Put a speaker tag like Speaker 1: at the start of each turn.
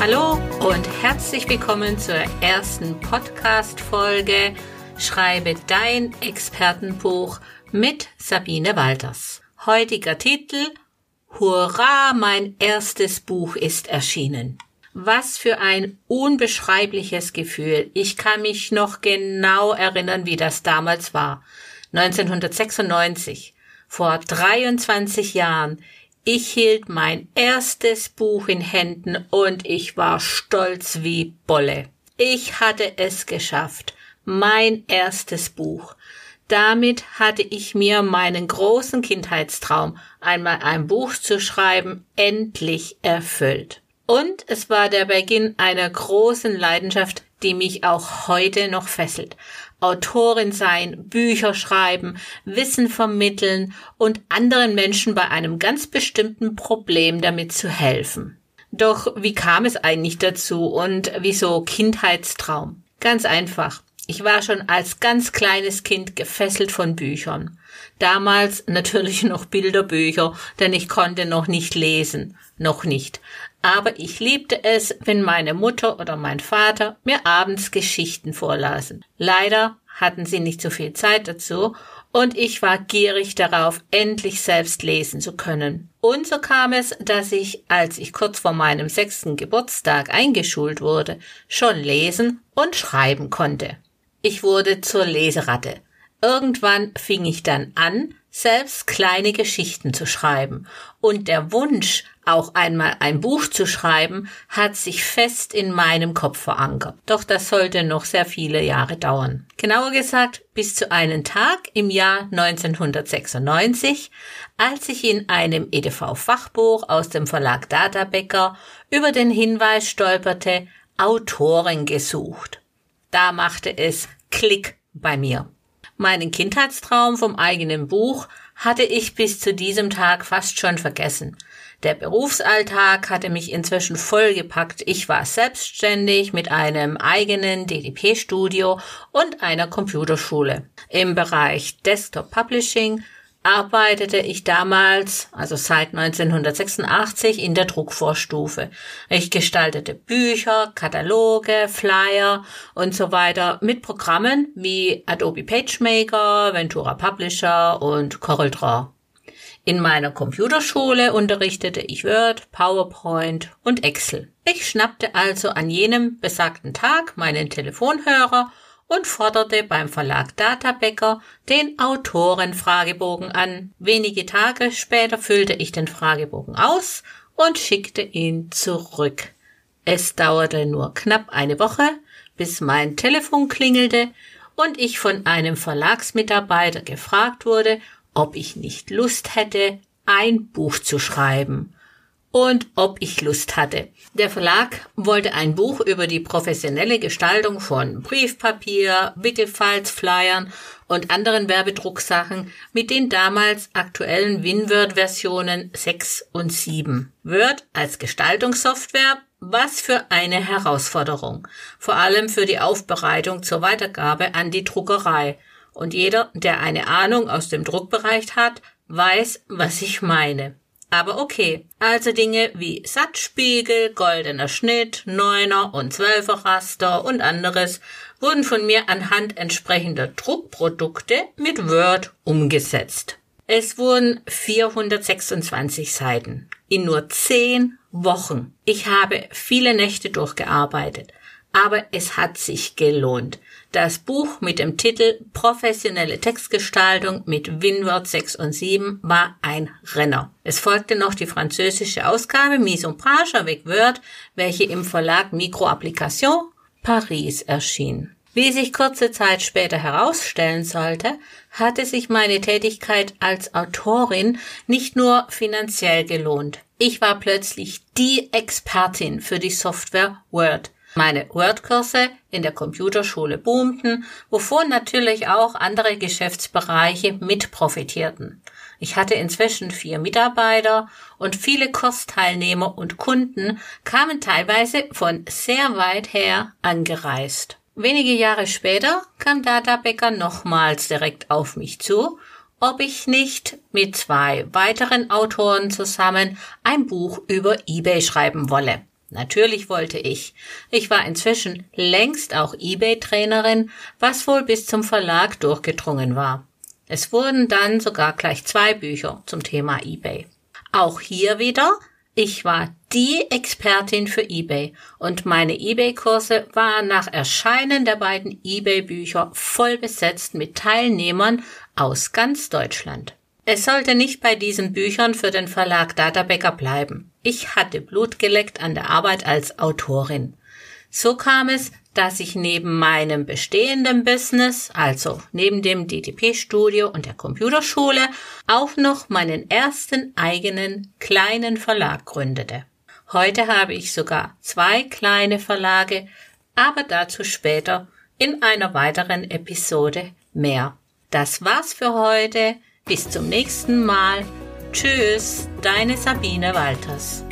Speaker 1: Hallo und herzlich willkommen zur ersten Podcast-Folge Schreibe dein Expertenbuch mit Sabine Walters. Heutiger Titel Hurra, mein erstes Buch ist erschienen. Was für ein unbeschreibliches Gefühl. Ich kann mich noch genau erinnern, wie das damals war. 1996, vor 23 Jahren. Ich hielt mein erstes Buch in Händen und ich war stolz wie Bolle. Ich hatte es geschafft. Mein erstes Buch. Damit hatte ich mir meinen großen Kindheitstraum, einmal ein Buch zu schreiben, endlich erfüllt. Und es war der Beginn einer großen Leidenschaft, die mich auch heute noch fesselt. Autorin sein, Bücher schreiben, Wissen vermitteln und anderen Menschen bei einem ganz bestimmten Problem damit zu helfen. Doch wie kam es eigentlich dazu und wieso Kindheitstraum? Ganz einfach. Ich war schon als ganz kleines Kind gefesselt von Büchern. Damals natürlich noch Bilderbücher, denn ich konnte noch nicht lesen. Noch nicht. Aber ich liebte es, wenn meine Mutter oder mein Vater mir abends Geschichten vorlasen. Leider hatten sie nicht so viel Zeit dazu und ich war gierig darauf, endlich selbst lesen zu können. Und so kam es, dass ich, als ich kurz vor meinem sechsten Geburtstag eingeschult wurde, schon lesen und schreiben konnte. Ich wurde zur Leseratte. Irgendwann fing ich dann an, selbst kleine Geschichten zu schreiben. Und der Wunsch, auch einmal ein Buch zu schreiben, hat sich fest in meinem Kopf verankert. Doch das sollte noch sehr viele Jahre dauern. Genauer gesagt, bis zu einem Tag im Jahr 1996, als ich in einem EDV-Fachbuch aus dem Verlag Databecker über den Hinweis stolperte, Autoren gesucht. Da machte es Klick bei mir. Meinen Kindheitstraum vom eigenen Buch hatte ich bis zu diesem Tag fast schon vergessen. Der Berufsalltag hatte mich inzwischen vollgepackt. Ich war selbstständig mit einem eigenen DDP-Studio und einer Computerschule. Im Bereich Desktop Publishing arbeitete ich damals, also seit 1986, in der Druckvorstufe. Ich gestaltete Bücher, Kataloge, Flyer und so weiter mit Programmen wie Adobe PageMaker, Ventura Publisher und CorelDRAW. In meiner Computerschule unterrichtete ich Word, PowerPoint und Excel. Ich schnappte also an jenem besagten Tag meinen Telefonhörer und forderte beim Verlag Databecker den Autorenfragebogen an. Wenige Tage später füllte ich den Fragebogen aus und schickte ihn zurück. Es dauerte nur knapp eine Woche, bis mein Telefon klingelte und ich von einem Verlagsmitarbeiter gefragt wurde, ob ich nicht Lust hätte, ein Buch zu schreiben und ob ich Lust hatte. Der Verlag wollte ein Buch über die professionelle Gestaltung von Briefpapier, Wickelfalz, Flyern und anderen Werbedrucksachen mit den damals aktuellen WinWord-Versionen 6 und 7. Word als Gestaltungssoftware was für eine Herausforderung, vor allem für die Aufbereitung zur Weitergabe an die Druckerei. Und jeder, der eine Ahnung aus dem Druckbereich hat, weiß, was ich meine. Aber okay. Also Dinge wie Satzspiegel, goldener Schnitt, Neuner und Zwölfer Raster und anderes wurden von mir anhand entsprechender Druckprodukte mit Word umgesetzt. Es wurden 426 Seiten in nur 10 Wochen. Ich habe viele Nächte durchgearbeitet, aber es hat sich gelohnt. Das Buch mit dem Titel Professionelle Textgestaltung mit WinWord 6 und 7 war ein Renner. Es folgte noch die französische Ausgabe Mise en Page avec Word, welche im Verlag Microapplication Paris erschien. Wie sich kurze Zeit später herausstellen sollte, hatte sich meine Tätigkeit als Autorin nicht nur finanziell gelohnt. Ich war plötzlich die Expertin für die Software Word. Meine Word-Kurse in der Computerschule boomten, wovon natürlich auch andere Geschäftsbereiche mit profitierten. Ich hatte inzwischen vier Mitarbeiter und viele Kursteilnehmer und Kunden kamen teilweise von sehr weit her angereist. Wenige Jahre später kam Data Becker nochmals direkt auf mich zu, ob ich nicht mit zwei weiteren Autoren zusammen ein Buch über eBay schreiben wolle. Natürlich wollte ich. Ich war inzwischen längst auch eBay-Trainerin, was wohl bis zum Verlag durchgedrungen war. Es wurden dann sogar gleich zwei Bücher zum Thema eBay. Auch hier wieder, ich war die Expertin für eBay und meine eBay-Kurse waren nach Erscheinen der beiden eBay-Bücher voll besetzt mit Teilnehmern aus ganz Deutschland. Es sollte nicht bei diesen Büchern für den Verlag Databäcker bleiben. Ich hatte Blut geleckt an der Arbeit als Autorin. So kam es, dass ich neben meinem bestehenden Business, also neben dem DTP-Studio und der Computerschule, auch noch meinen ersten eigenen kleinen Verlag gründete. Heute habe ich sogar zwei kleine Verlage, aber dazu später in einer weiteren Episode mehr. Das war's für heute. Bis zum nächsten Mal. Tschüss, deine Sabine Walters.